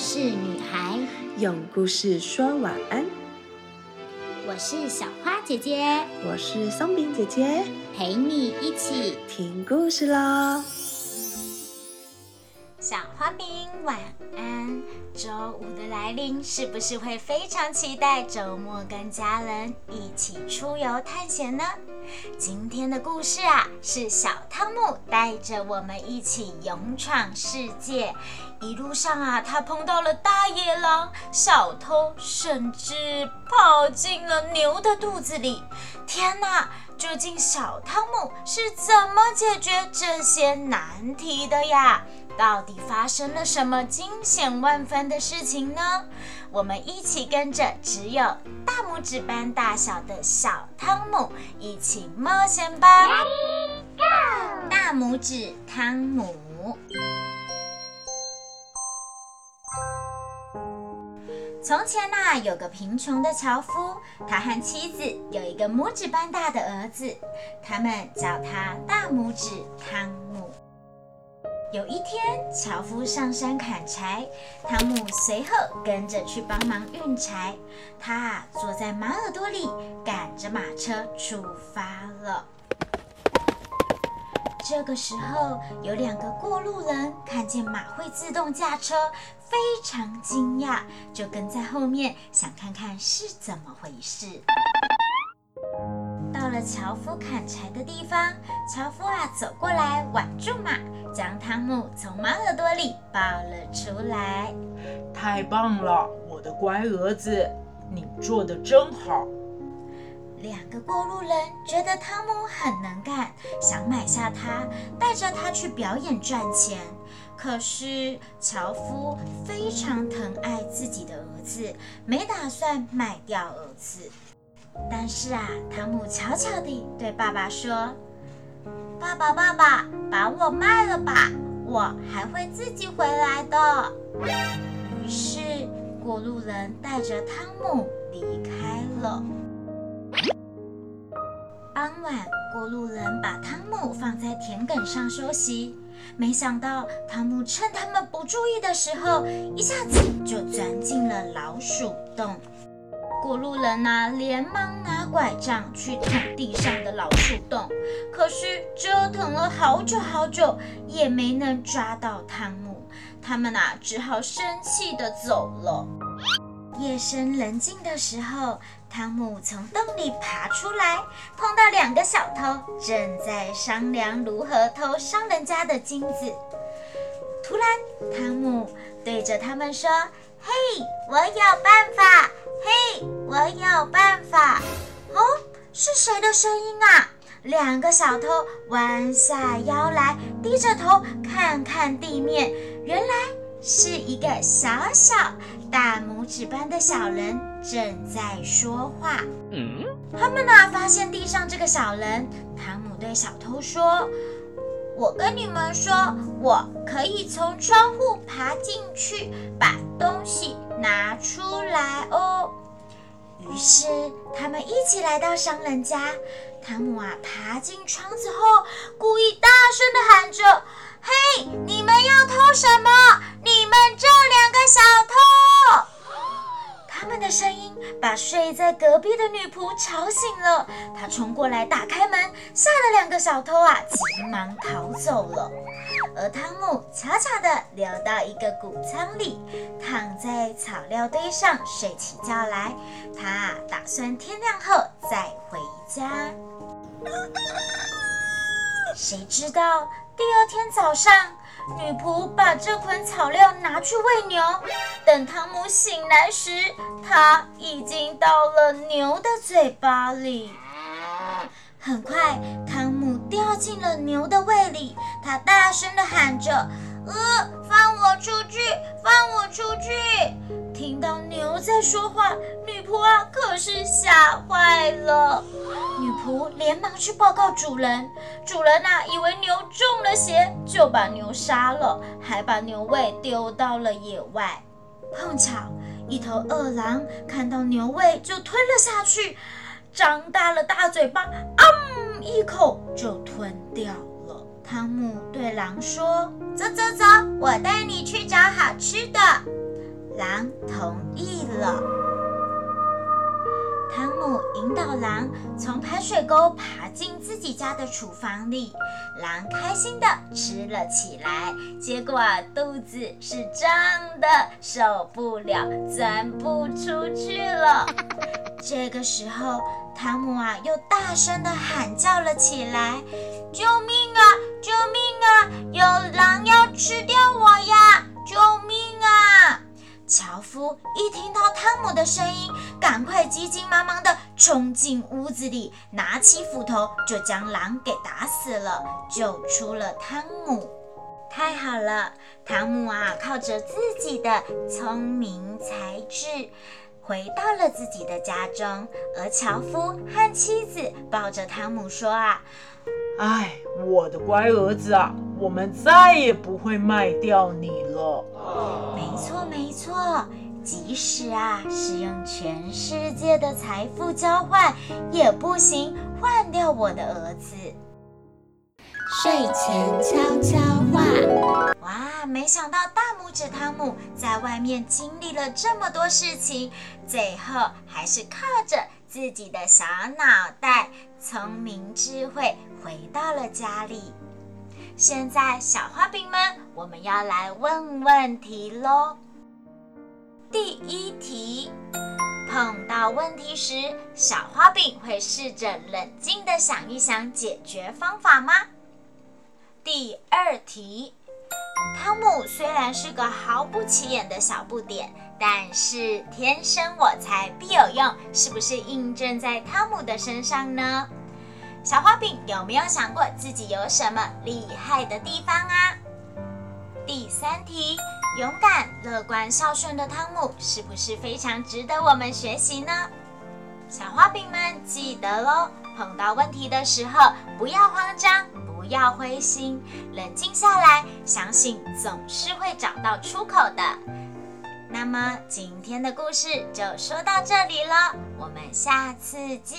事女孩，用故事说晚安。我是小花姐姐，我是松饼姐姐，陪你一起听故事喽。小花饼晚安。周五的来临，是不是会非常期待周末跟家人一起出游探险呢？今天的故事啊，是小汤姆带着我们一起勇闯世界。一路上啊，他碰到了大野狼、小偷，甚至跑进了牛的肚子里。天哪！究竟小汤姆是怎么解决这些难题的呀？到底发生了什么惊险万分的事情呢？我们一起跟着只有大拇指般大小的小汤姆一起冒险吧！大拇指汤姆。从前呐，有个贫穷的樵夫，他和妻子有一个拇指般大的儿子，他们叫他大拇指汤姆。有一天，樵夫上山砍柴，汤姆随后跟着去帮忙运柴。他啊，坐在马耳朵里，赶着马车出发了。这个时候，有两个过路人看见马会自动驾车，非常惊讶，就跟在后面，想看看是怎么回事。到了樵夫砍柴的地方，樵夫啊走过来挽住马，将汤姆从猫耳朵里抱了出来。太棒了，我的乖儿子，你做的真好。两个过路人觉得汤姆很能干，想买下他，带着他去表演赚钱。可是樵夫非常疼爱自己的儿子，没打算卖掉儿子。但是啊，汤姆悄悄地对爸爸说：“爸爸，爸爸，把我卖了吧，我还会自己回来的。”于是过路人带着汤姆离开了。傍晚，过路人把汤姆放在田埂上休息。没想到，汤姆趁他们不注意的时候，一下子就钻进了老鼠洞。过路人呢，连忙拿拐杖去捅地上的老鼠洞，可是折腾了好久好久，也没能抓到汤姆。他们啊，只好生气的走了。夜深人静的时候。汤姆从洞里爬出来，碰到两个小偷正在商量如何偷商人家的金子。突然，汤姆对着他们说：“嘿，我有办法！嘿，我有办法！”哦，是谁的声音啊？两个小偷弯下腰来，低着头看看地面，原来是一个小小。大拇指般的小人正在说话。嗯，他们呢发现地上这个小人。汤姆对小偷说：“我跟你们说，我可以从窗户爬进去，把东西拿出来哦。”于是他们一起来到商人家。汤姆啊，爬进窗子后，故意大声的喊着：“睡在隔壁的女仆吵醒了，她冲过来打开门，吓得两个小偷啊急忙逃走了。而汤姆悄悄地溜到一个谷仓里，躺在草料堆上睡起觉来。他打算天亮后再回家。谁知道第二天早上？女仆把这捆草料拿去喂牛，等汤姆醒来时，它已经到了牛的嘴巴里。很快，汤姆掉进了牛的胃里，他大声地喊着：“呃，放我出去，放我出去！”听到牛在说话，女仆啊可是吓坏了。女仆连忙去报告主人，主人呐以为牛中了邪，就把牛杀了，还把牛胃丢到了野外。碰巧一头饿狼看到牛胃就吞了下去，张大了大嘴巴，啊，一口就吞掉。汤姆对狼说：“走走走，我带你去找好吃的。”狼同意了。汤姆引导狼从排水沟爬进自己家的厨房里，狼开心的吃了起来。结果，肚子是胀的，受不了，钻不出去了。这个时候，汤姆啊又大声的喊叫了起来：“救命啊！救命啊！有狼要吃掉我呀！救命啊！”樵夫一听到汤姆的声音，赶快急急忙忙地冲进屋子里，拿起斧头就将狼给打死了，救出了汤姆。太好了，汤姆啊，靠着自己的聪明才智，回到了自己的家中。而樵夫和妻子抱着汤姆说：“啊，哎，我的乖儿子啊，我们再也不会卖掉你了。”没错，没错。即使啊是用全世界的财富交换，也不行换掉我的儿子。睡前悄悄话。哇，没想到大拇指汤姆在外面经历了这么多事情，最后还是靠着自己的小脑袋、聪明智慧回到了家里。现在，小花饼们，我们要来问问题喽。第一题，碰到问题时，小花饼会试着冷静地想一想解决方法吗？第二题，汤姆虽然是个毫不起眼的小不点，但是天生我材必有用，是不是印证在汤姆的身上呢？小花饼有没有想过自己有什么厉害的地方啊？第三题，勇敢、乐观、孝顺的汤姆是不是非常值得我们学习呢？小花饼们记得喽，碰到问题的时候不要慌张，不要灰心，冷静下来，相信总是会找到出口的。那么今天的故事就说到这里了，我们下次见。